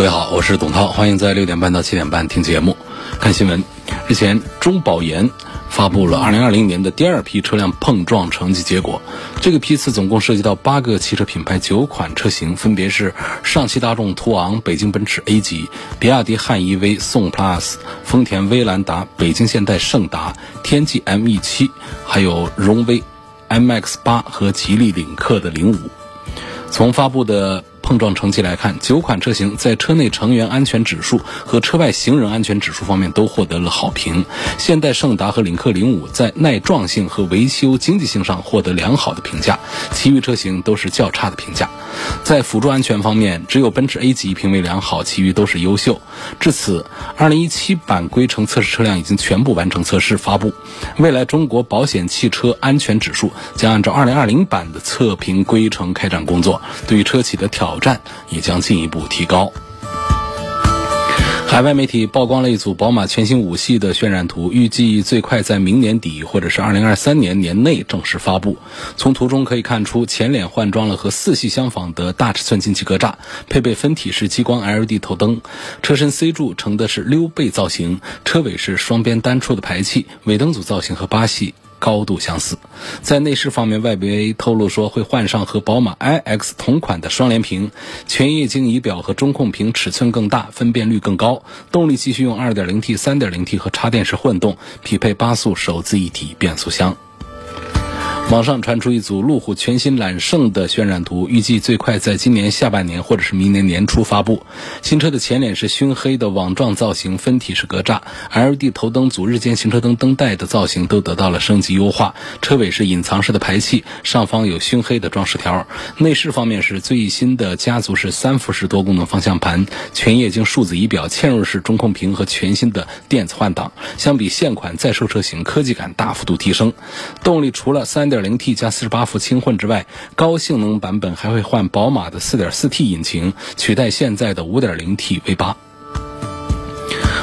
各位好，我是董涛，欢迎在六点半到七点半听节目、看新闻。日前，中保研发布了二零二零年的第二批车辆碰撞成绩结果。这个批次总共涉及到八个汽车品牌九款车型，分别是上汽大众途昂、北京奔驰 A 级、比亚迪汉 EV、宋 Plus、丰田威兰达、北京现代胜达、天际 ME7，还有荣威 MX 八和吉利领克的零五。从发布的碰撞成绩来看，九款车型在车内成员安全指数和车外行人安全指数方面都获得了好评。现代胜达和领克零五在耐撞性和维修经济性上获得良好的评价，其余车型都是较差的评价。在辅助安全方面，只有奔驰 A 级评为良好，其余都是优秀。至此，2017版规程测试车辆已经全部完成测试发布。未来中国保险汽车安全指数将按照2020版的测评规程开展工作，对于车企的挑战也将进一步提高。海外媒体曝光了一组宝马全新五系的渲染图，预计最快在明年底或者是二零二三年年内正式发布。从图中可以看出，前脸换装了和四系相仿的大尺寸进气格栅，配备分体式激光 LED 头灯，车身 C 柱呈的是溜背造型，车尾是双边单出的排气，尾灯组造型和八系。高度相似，在内饰方面，外媒透露说会换上和宝马 iX 同款的双联屏，全液晶仪表和中控屏尺寸更大，分辨率更高。动力继续用 2.0T、3.0T 和插电式混动，匹配八速手自一体变速箱。网上传出一组路虎全新揽胜的渲染图，预计最快在今年下半年或者是明年年初发布。新车的前脸是熏黑的网状造型，分体式格栅，LED 头灯组、日间行车灯灯带的造型都得到了升级优化。车尾是隐藏式的排气，上方有熏黑的装饰条。内饰方面是最新的家族式三辐式多功能方向盘，全液晶数字仪表，嵌入式中控屏和全新的电子换挡。相比现款在售车型，科技感大幅度提升。动力除了三点点。零 T 加四十八伏轻混之外，高性能版本还会换宝马的四点四 T 引擎，取代现在的五点零 T V 八。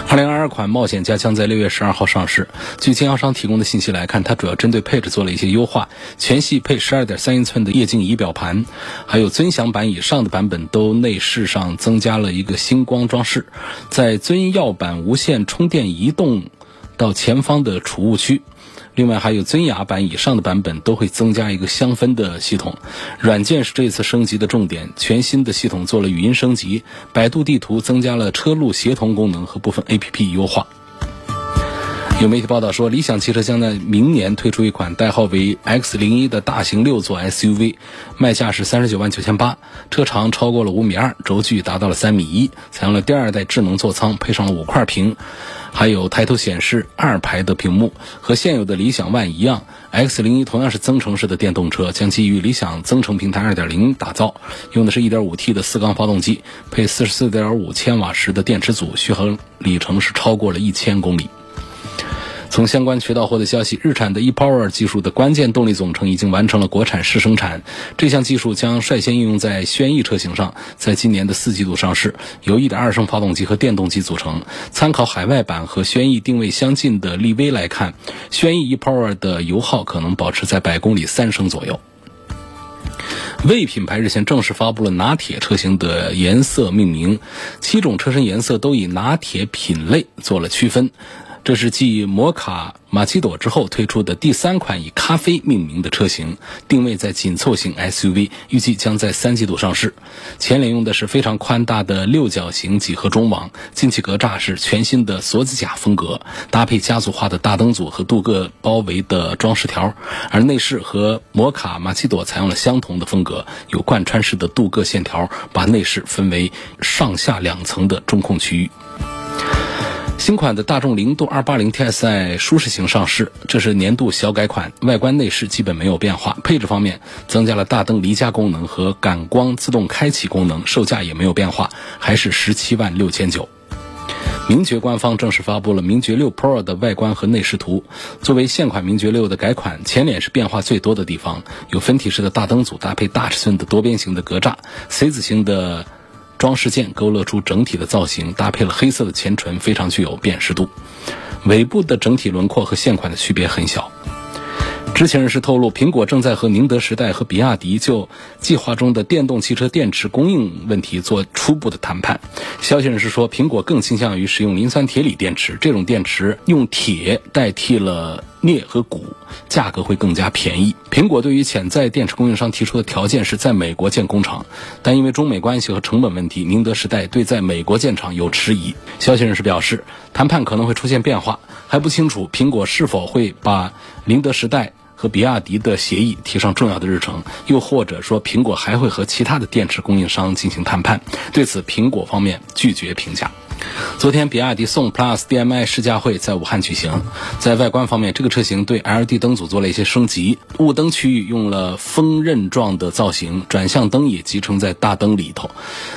二零二二款冒险家将在六月十二号上市。据经销商提供的信息来看，它主要针对配置做了一些优化，全系配十二点三英寸的液晶仪表盘，还有尊享版以上的版本都内饰上增加了一个星光装饰，在尊耀版无线充电移动到前方的储物区。另外还有尊雅版以上的版本都会增加一个香氛的系统，软件是这次升级的重点，全新的系统做了语音升级，百度地图增加了车路协同功能和部分 APP 优化。有媒体报道说，理想汽车将在明年推出一款代号为 X 零一的大型六座 SUV，卖价是三十九万九千八，车长超过了五米二，轴距达到了三米一，采用了第二代智能座舱，配上了五块屏，还有抬头显示二排的屏幕。和现有的理想 ONE 一样，X 零一同样是增程式的电动车，将基于理想增程平台二点零打造，用的是一点五 T 的四缸发动机，配四十四点五千瓦时的电池组，续航里程是超过了一千公里。从相关渠道获得消息，日产的 ePower 技术的关键动力总成已经完成了国产试生产。这项技术将率先应用在轩逸车型上，在今年的四季度上市。由1.2升发动机和电动机组成。参考海外版和轩逸定位相近的力威来看，轩逸 ePower 的油耗可能保持在百公里三升左右。魏品牌日前正式发布了拿铁车型的颜色命名，七种车身颜色都以拿铁品类做了区分。这是继摩卡玛奇朵之后推出的第三款以咖啡命名的车型，定位在紧凑型 SUV，预计将在三季度上市。前脸用的是非常宽大的六角形几何中网，进气格栅是全新的锁子甲风格，搭配家族化的大灯组和镀铬包围的装饰条。而内饰和摩卡玛奇朵采用了相同的风格，有贯穿式的镀铬线条，把内饰分为上下两层的中控区域。新款的大众凌渡280 TSI 舒适型上市，这是年度小改款，外观内饰基本没有变化。配置方面，增加了大灯离家功能和感光自动开启功能，售价也没有变化，还是十七万六千九。名爵官方正式发布了名爵六 Pro 的外观和内饰图。作为现款名爵六的改款，前脸是变化最多的地方，有分体式的大灯组搭配大尺寸的多边形的格栅，C 字形的装饰件勾勒出整体的造型，搭配了黑色的前唇，非常具有辨识度。尾部的整体轮廓和现款的区别很小。知情人士透露，苹果正在和宁德时代和比亚迪就计划中的电动汽车电池供应问题做初步的谈判。消息人士说，苹果更倾向于使用磷酸铁锂电池，这种电池用铁代替了镍和钴，价格会更加便宜。苹果对于潜在电池供应商提出的条件是在美国建工厂，但因为中美关系和成本问题，宁德时代对在美国建厂有迟疑。消息人士表示，谈判可能会出现变化，还不清楚苹果是否会把宁德时代。和比亚迪的协议提上重要的日程，又或者说苹果还会和其他的电池供应商进行谈判。对此，苹果方面拒绝评价。昨天，比亚迪宋 PLUS DM-i 试驾会在武汉举行。在外观方面，这个车型对 LED 灯组做了一些升级，雾灯区域用了锋刃状的造型，转向灯也集成在大灯里头，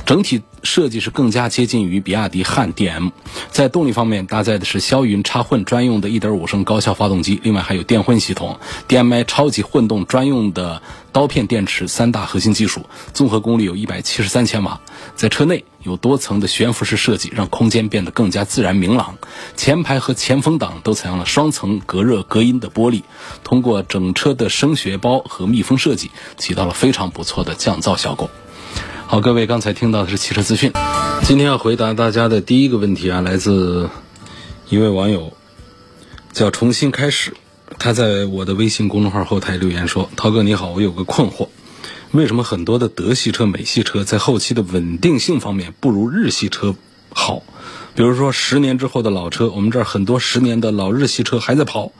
整体设计是更加接近于比亚迪汉 DM。在动力方面，搭载的是霄云插混专用的1.5升高效发动机，另外还有电混系统，DM-i 超级混动专用的。刀片电池三大核心技术，综合功率有一百七十三千瓦。在车内有多层的悬浮式设计，让空间变得更加自然明朗。前排和前风挡都采用了双层隔热隔音的玻璃，通过整车的声学包和密封设计，起到了非常不错的降噪效果。好，各位刚才听到的是汽车资讯。今天要回答大家的第一个问题啊，来自一位网友，叫重新开始。他在我的微信公众号后台留言说：“涛哥你好，我有个困惑，为什么很多的德系车、美系车在后期的稳定性方面不如日系车好？比如说十年之后的老车，我们这儿很多十年的老日系车还在跑，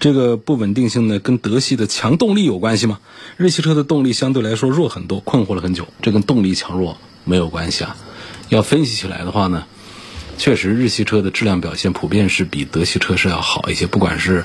这个不稳定性呢，跟德系的强动力有关系吗？日系车的动力相对来说弱很多，困惑了很久，这跟动力强弱没有关系啊。要分析起来的话呢？”确实，日系车的质量表现普遍是比德系车是要好一些。不管是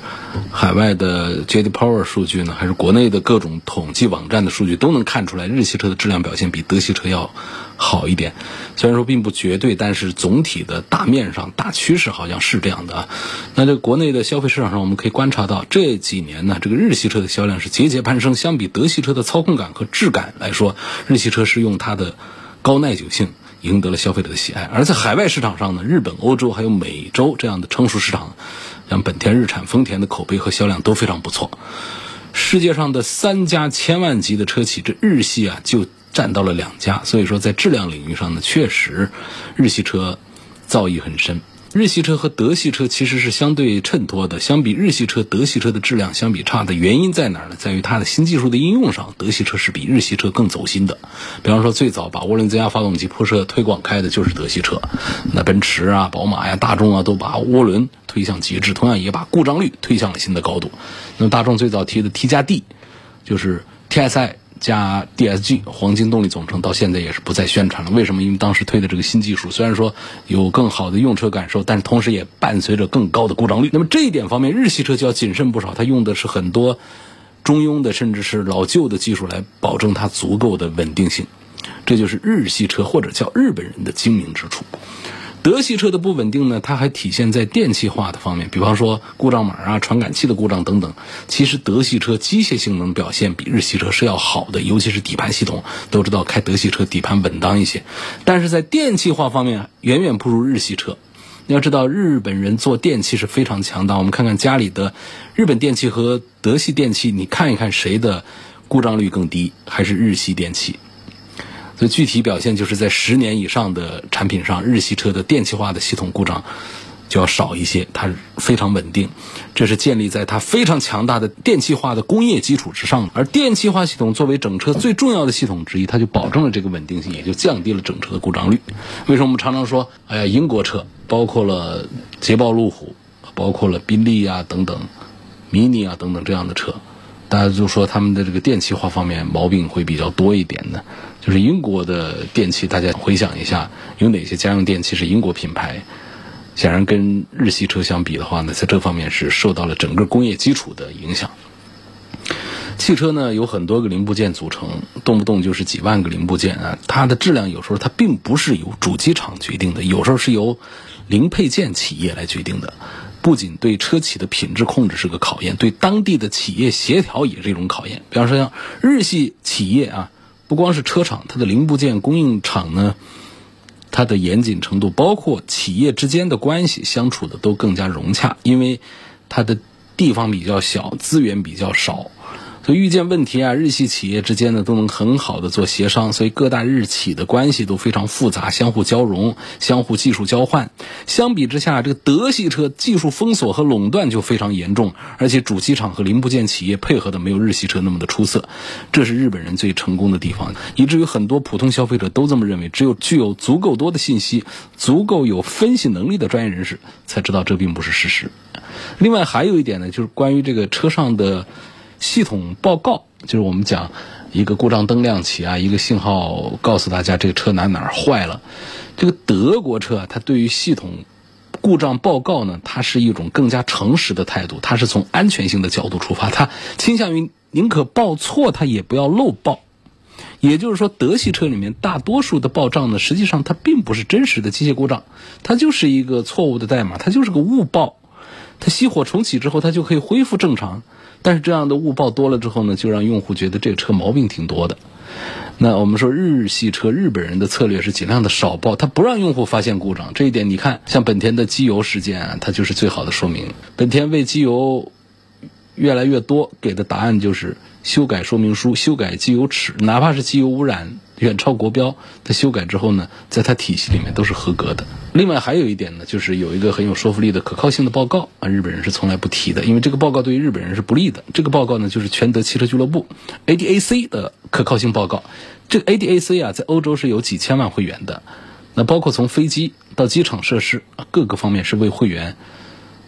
海外的 J.D. Power 数据呢，还是国内的各种统计网站的数据，都能看出来日系车的质量表现比德系车要好一点。虽然说并不绝对，但是总体的大面上大趋势好像是这样的啊。那这国内的消费市场上，我们可以观察到这几年呢，这个日系车的销量是节节攀升。相比德系车的操控感和质感来说，日系车是用它的高耐久性。赢得了消费者的喜爱，而在海外市场上呢，日本、欧洲还有美洲这样的成熟市场，像本田、日产、丰田的口碑和销量都非常不错。世界上的三家千万级的车企，这日系啊就占到了两家，所以说在质量领域上呢，确实日系车造诣很深。日系车和德系车其实是相对衬托的。相比日系车，德系车的质量相比差的原因在哪儿呢？在于它的新技术的应用上，德系车是比日系车更走心的。比方说，最早把涡轮增压发动机铺设推广开的就是德系车。那奔驰啊、宝马呀、大众啊，都把涡轮推向极致，同样也把故障率推向了新的高度。那么大众最早提的 T 加 D，就是 TSI。加 DSG 黄金动力总成到现在也是不再宣传了。为什么？因为当时推的这个新技术，虽然说有更好的用车感受，但是同时也伴随着更高的故障率。那么这一点方面，日系车就要谨慎不少。它用的是很多中庸的，甚至是老旧的技术来保证它足够的稳定性。这就是日系车或者叫日本人的精明之处。德系车的不稳定呢，它还体现在电气化的方面，比方说故障码啊、传感器的故障等等。其实德系车机械性能表现比日系车是要好的，尤其是底盘系统，都知道开德系车底盘稳当一些。但是在电气化方面，远远不如日系车。你要知道，日本人做电器是非常强大。我们看看家里的日本电器和德系电器，你看一看谁的故障率更低，还是日系电器？所以具体表现就是在十年以上的产品上，日系车的电气化的系统故障就要少一些，它非常稳定。这是建立在它非常强大的电气化的工业基础之上的。而电气化系统作为整车最重要的系统之一，它就保证了这个稳定性，也就降低了整车的故障率。为什么我们常常说，哎呀，英国车，包括了捷豹路虎，包括了宾利啊等等，Mini 啊等等这样的车，大家就说他们的这个电气化方面毛病会比较多一点呢？就是英国的电器，大家回想一下，有哪些家用电器是英国品牌显然跟日系车相比的话呢，在这方面是受到了整个工业基础的影响。汽车呢有很多个零部件组成，动不动就是几万个零部件啊，它的质量有时候它并不是由主机厂决定的，有时候是由零配件企业来决定的。不仅对车企的品质控制是个考验，对当地的企业协调也是一种考验。比方说像日系企业啊，不光是车厂，它的零部件供应厂呢，它的严谨程度，包括企业之间的关系相处的都更加融洽，因为它的地方比较小，资源比较少。所以遇见问题啊，日系企业之间呢都能很好的做协商，所以各大日企的关系都非常复杂，相互交融，相互技术交换。相比之下，这个德系车技术封锁和垄断就非常严重，而且主机厂和零部件企业配合的没有日系车那么的出色，这是日本人最成功的地方，以至于很多普通消费者都这么认为。只有具有足够多的信息、足够有分析能力的专业人士才知道这并不是事实。另外还有一点呢，就是关于这个车上的。系统报告就是我们讲一个故障灯亮起啊，一个信号告诉大家这个车哪哪儿坏了。这个德国车啊它对于系统故障报告呢，它是一种更加诚实的态度，它是从安全性的角度出发，它倾向于宁可报错，它也不要漏报。也就是说，德系车里面大多数的报障呢，实际上它并不是真实的机械故障，它就是一个错误的代码，它就是个误报。它熄火重启之后，它就可以恢复正常。但是这样的误报多了之后呢，就让用户觉得这个车毛病挺多的。那我们说日系车，日本人的策略是尽量的少报，他不让用户发现故障。这一点你看，像本田的机油事件啊，它就是最好的说明。本田为机油越来越多给的答案就是修改说明书、修改机油尺，哪怕是机油污染。远超国标，它修改之后呢，在它体系里面都是合格的。另外还有一点呢，就是有一个很有说服力的可靠性的报告啊，日本人是从来不提的，因为这个报告对于日本人是不利的。这个报告呢，就是全德汽车俱乐部 ADAC 的可靠性报告。这个 ADAC 啊，在欧洲是有几千万会员的，那包括从飞机到机场设施啊，各个方面是为会员。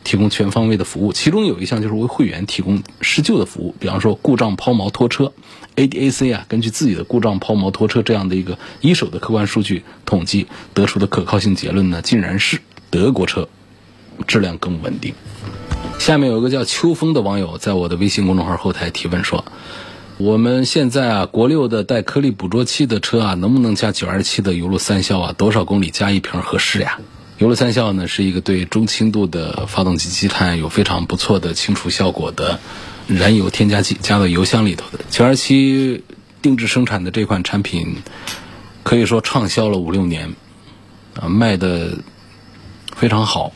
提供全方位的服务，其中有一项就是为会员提供施救的服务。比方说故障抛锚拖车，ADAC 啊，根据自己的故障抛锚拖车这样的一个一手的客观数据统计得出的可靠性结论呢，竟然是德国车质量更稳定。下面有一个叫秋风的网友在我的微信公众号后台提问说：“我们现在啊，国六的带颗粒捕捉器的车啊，能不能加九二七的油路三效啊？多少公里加一瓶合适呀？”油路三效呢，是一个对中轻度的发动机积碳有非常不错的清除效果的燃油添加剂，加到油箱里头的。九二七定制生产的这款产品，可以说畅销了五六年，啊，卖的非常好，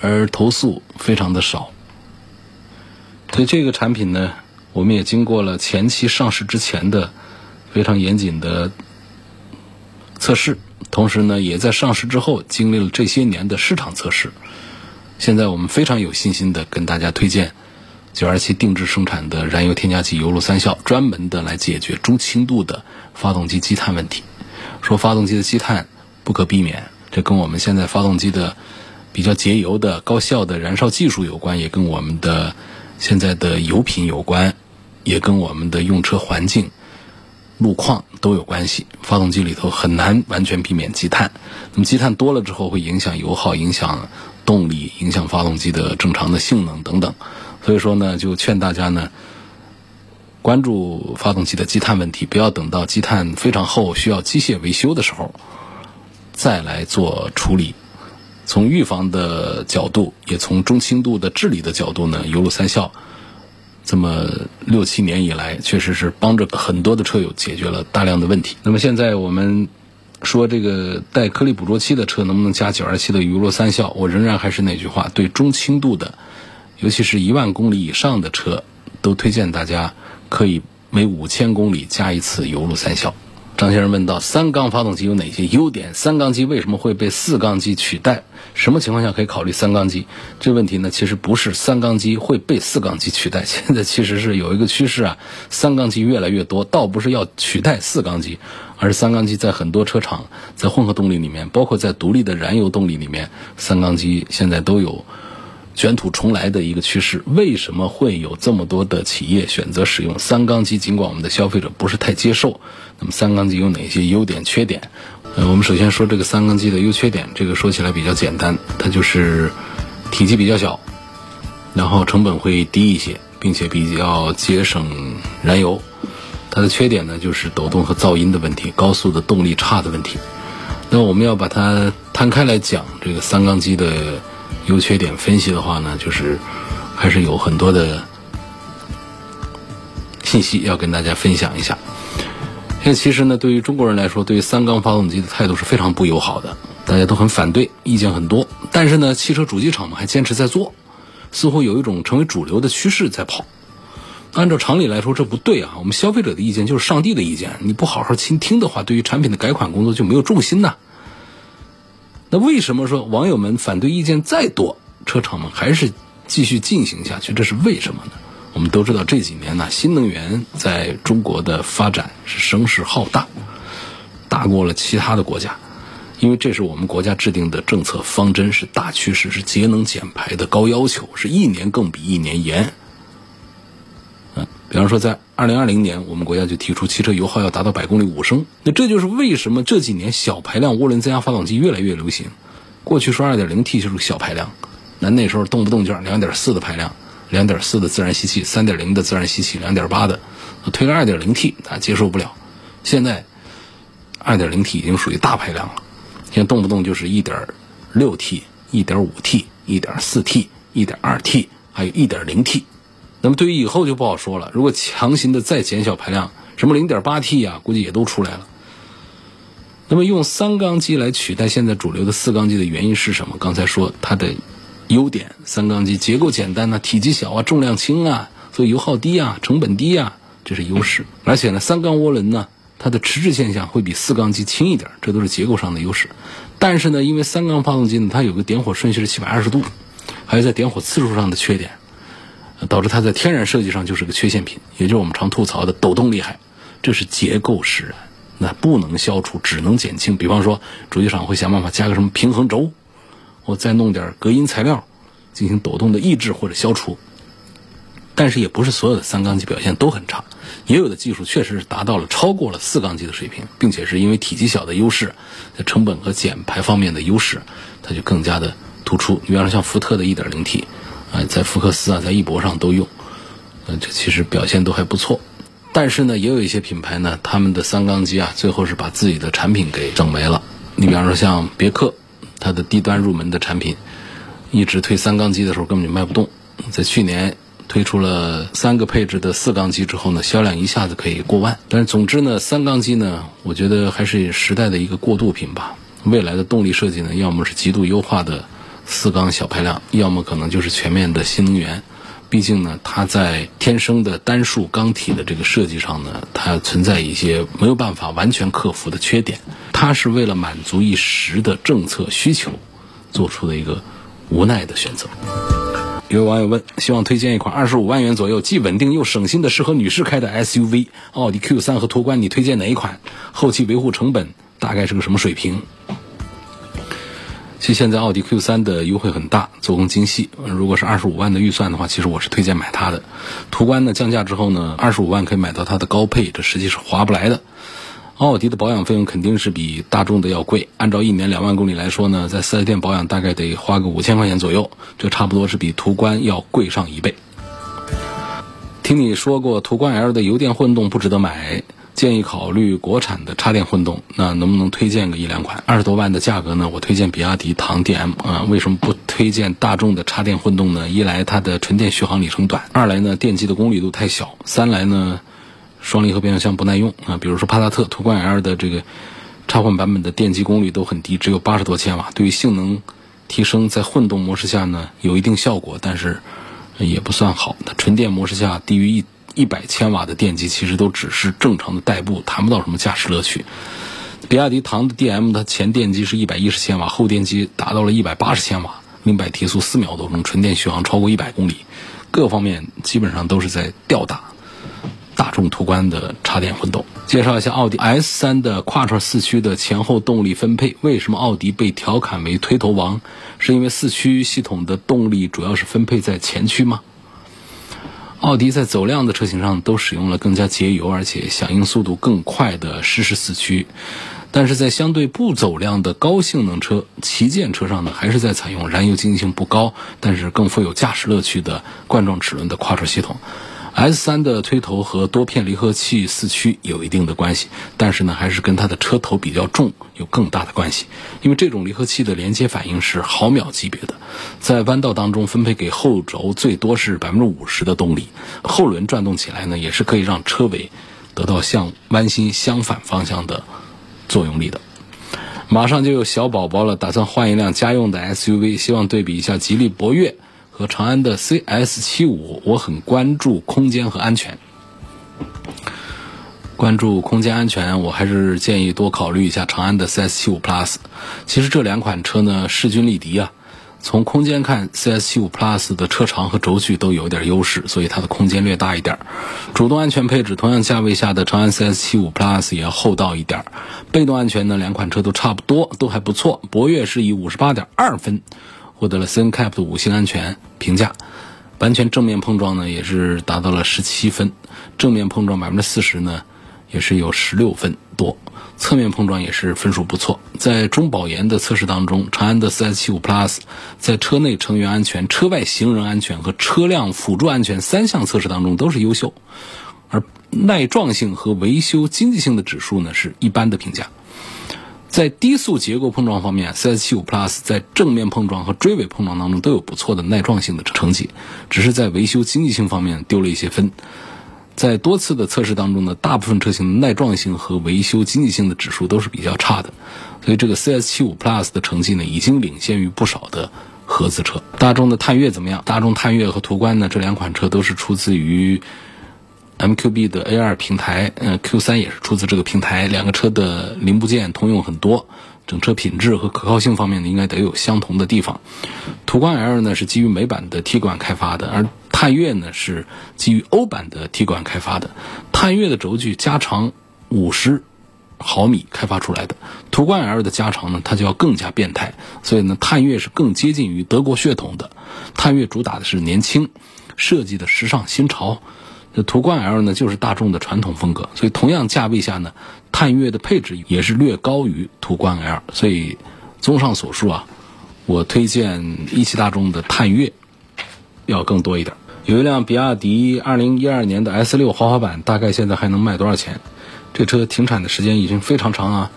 而投诉非常的少。所以这个产品呢，我们也经过了前期上市之前的非常严谨的测试。同时呢，也在上市之后经历了这些年的市场测试，现在我们非常有信心的跟大家推荐九二七定制生产的燃油添加剂油路三效，专门的来解决中轻度的发动机积碳问题。说发动机的积碳不可避免，这跟我们现在发动机的比较节油的高效的燃烧技术有关，也跟我们的现在的油品有关，也跟我们的用车环境。路况都有关系，发动机里头很难完全避免积碳。那么积碳多了之后，会影响油耗，影响动力，影响发动机的正常的性能等等。所以说呢，就劝大家呢，关注发动机的积碳问题，不要等到积碳非常厚，需要机械维修的时候再来做处理。从预防的角度，也从中轻度的治理的角度呢，油路三效。这么六七年以来，确实是帮着很多的车友解决了大量的问题。那么现在我们说这个带颗粒捕捉器的车能不能加九二七的油路三效？我仍然还是那句话，对中轻度的，尤其是一万公里以上的车，都推荐大家可以每五千公里加一次油路三效。张先生问到：三缸发动机有哪些优点？三缸机为什么会被四缸机取代？什么情况下可以考虑三缸机？这问题呢，其实不是三缸机会被四缸机取代，现在其实是有一个趋势啊，三缸机越来越多，倒不是要取代四缸机，而是三缸机在很多车厂，在混合动力里面，包括在独立的燃油动力里面，三缸机现在都有。卷土重来的一个趋势，为什么会有这么多的企业选择使用三缸机？尽管我们的消费者不是太接受，那么三缸机有哪些优点、缺点？呃，我们首先说这个三缸机的优缺点，这个说起来比较简单，它就是体积比较小，然后成本会低一些，并且比较节省燃油。它的缺点呢，就是抖动和噪音的问题，高速的动力差的问题。那我们要把它摊开来讲，这个三缸机的优缺点分析的话呢，就是还是有很多的信息要跟大家分享一下。现在其实呢，对于中国人来说，对于三缸发动机的态度是非常不友好的，大家都很反对，意见很多。但是呢，汽车主机厂们还坚持在做，似乎有一种成为主流的趋势在跑。按照常理来说，这不对啊！我们消费者的意见就是上帝的意见，你不好好倾听的话，对于产品的改款工作就没有重心呐。那为什么说网友们反对意见再多，车厂们还是继续进行下去？这是为什么呢？我们都知道这几年呢，新能源在中国的发展是声势浩大，大过了其他的国家，因为这是我们国家制定的政策方针，是大趋势，是节能减排的高要求，是一年更比一年严。比方说在二零二零年，我们国家就提出汽车油耗要达到百公里五升，那这就是为什么这几年小排量涡轮增压发动机越来越流行。过去说二点零 T 就是小排量，那那时候动不动就是两点四的排量。两点四的自然吸气，三点零的自然吸气，两点八的，推个二点零 T，他接受不了。现在二点零 T 已经属于大排量了，现在动不动就是一点六 T、一点五 T、一点四 T、一点二 T，还有一点零 T。那么对于以后就不好说了。如果强行的再减小排量，什么零点八 T 啊，估计也都出来了。那么用三缸机来取代现在主流的四缸机的原因是什么？刚才说它的。优点，三缸机结构简单呐，体积小啊，重量轻啊，所以油耗低啊，成本低啊，这是优势。而且呢，三缸涡轮呢，它的迟滞现象会比四缸机轻一点，这都是结构上的优势。但是呢，因为三缸发动机呢，它有个点火顺序是七百二十度，还有在点火次数上的缺点，导致它在天然设计上就是个缺陷品，也就是我们常吐槽的抖动厉害，这是结构使然，那不能消除，只能减轻。比方说，主机厂会想办法加个什么平衡轴。我再弄点隔音材料，进行抖动的抑制或者消除。但是也不是所有的三缸机表现都很差，也有的技术确实是达到了超过了四缸机的水平，并且是因为体积小的优势，在成本和减排方面的优势，它就更加的突出。比方说像福特的 1.0T，啊，在福克斯啊，在翼博上都用，呃，这其实表现都还不错。但是呢，也有一些品牌呢，他们的三缸机啊，最后是把自己的产品给整没了。你比方说像别克。它的低端入门的产品，一直推三缸机的时候根本就卖不动。在去年推出了三个配置的四缸机之后呢，销量一下子可以过万。但是总之呢，三缸机呢，我觉得还是时代的一个过渡品吧。未来的动力设计呢，要么是极度优化的四缸小排量，要么可能就是全面的新能源。毕竟呢，它在天生的单数缸体的这个设计上呢，它存在一些没有办法完全克服的缺点。它是为了满足一时的政策需求，做出的一个无奈的选择。有网友问，希望推荐一款二十五万元左右既稳定又省心的适合女士开的 SUV，奥迪 Q 三和途观，你推荐哪一款？后期维护成本大概是个什么水平？其实现在奥迪 Q 三的优惠很大，做工精细。如果是二十五万的预算的话，其实我是推荐买它的。途观呢降价之后呢，二十五万可以买到它的高配，这实际是划不来的。奥迪的保养费用肯定是比大众的要贵。按照一年两万公里来说呢，在四 S 店保养大概得花个五千块钱左右，这差不多是比途观要贵上一倍。听你说过途观 L 的油电混动不值得买。建议考虑国产的插电混动，那能不能推荐个一两款？二十多万的价格呢？我推荐比亚迪唐 DM 啊。为什么不推荐大众的插电混动呢？一来它的纯电续航里程短，二来呢电机的功率度太小，三来呢双离合变速箱不耐用啊。比如说帕萨特、途观 L 的这个插混版本的电机功率都很低，只有八十多千瓦，对于性能提升在混动模式下呢有一定效果，但是也不算好。它纯电模式下低于一。一百千瓦的电机其实都只是正常的代步，谈不到什么驾驶乐趣。比亚迪唐的 DM，它前电机是一百一十千瓦，后电机达到了一百八十千瓦，零百提速四秒多钟，纯电续航超过一百公里，各方面基本上都是在吊打大众途观的插电混动。介绍一下奥迪 S 三的跨 u 四驱的前后动力分配，为什么奥迪被调侃为推头王？是因为四驱系统的动力主要是分配在前驱吗？奥迪在走量的车型上都使用了更加节油而且响应速度更快的湿式四驱，但是在相对不走量的高性能车、旗舰车上呢，还是在采用燃油经济性不高，但是更富有驾驶乐趣的冠状齿轮的跨车系统。S3 的推头和多片离合器四驱有一定的关系，但是呢，还是跟它的车头比较重有更大的关系。因为这种离合器的连接反应是毫秒级别的，在弯道当中分配给后轴最多是百分之五十的动力，后轮转动起来呢，也是可以让车尾得到向弯心相反方向的作用力的。马上就有小宝宝了，打算换一辆家用的 SUV，希望对比一下吉利博越。和长安的 CS 七五，我很关注空间和安全。关注空间安全，我还是建议多考虑一下长安的 CS 七五 Plus。其实这两款车呢势均力敌啊。从空间看，CS 七五 Plus 的车长和轴距都有点优势，所以它的空间略大一点。主动安全配置，同样价位下的长安 CS 七五 Plus 也要厚道一点。被动安全呢，两款车都差不多，都还不错。博越是以五十八点二分。获得了 CNCAP 的五星安全评价，完全正面碰撞呢也是达到了十七分，正面碰撞百分之四十呢也是有十六分多，侧面碰撞也是分数不错。在中保研的测试当中，长安的 CS75 Plus 在车内成员安全、车外行人安全和车辆辅助安全三项测试当中都是优秀，而耐撞性和维修经济性的指数呢是一般的评价。在低速结构碰撞方面，CS75 Plus 在正面碰撞和追尾碰撞当中都有不错的耐撞性的成绩，只是在维修经济性方面丢了一些分。在多次的测试当中呢，大部分车型的耐撞性和维修经济性的指数都是比较差的，所以这个 CS75 Plus 的成绩呢，已经领先于不少的合资车。大众的探岳怎么样？大众探岳和途观呢，这两款车都是出自于。MQB 的 A2 平台，呃，Q3 也是出自这个平台。两个车的零部件通用很多，整车品质和可靠性方面呢，应该都有相同的地方。途观 L 呢是基于美版的 T 管开发的，而探岳呢是基于欧版的 T 管开发的。探岳的轴距加长五十毫米开发出来的，途观 L 的加长呢，它就要更加变态。所以呢，探岳是更接近于德国血统的。探岳主打的是年轻，设计的时尚新潮。这途观 L 呢，就是大众的传统风格，所以同样价位下呢，探岳的配置也是略高于途观 L。所以，综上所述啊，我推荐一汽大众的探岳要更多一点。有一辆比亚迪2012年的 S6 豪华版，大概现在还能卖多少钱？这车停产的时间已经非常长啊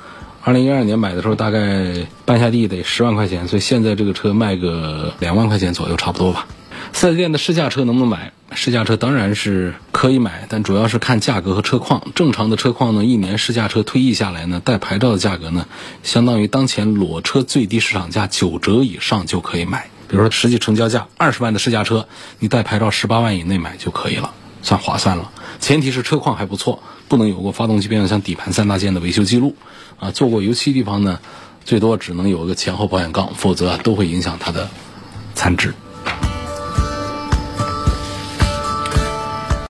，2012年买的时候大概办下地得十万块钱，所以现在这个车卖个两万块钱左右，差不多吧。四 S 店的试驾车能不能买？试驾车当然是可以买，但主要是看价格和车况。正常的车况呢，一年试驾车退役下来呢，带牌照的价格呢，相当于当前裸车最低市场价九折以上就可以买。比如说实际成交价二十万的试驾车，你带牌照十八万以内买就可以了，算划算了。前提是车况还不错，不能有过发动机变速箱底盘三大件的维修记录啊，做过油漆地方呢，最多只能有个前后保险杠，否则都会影响它的残值。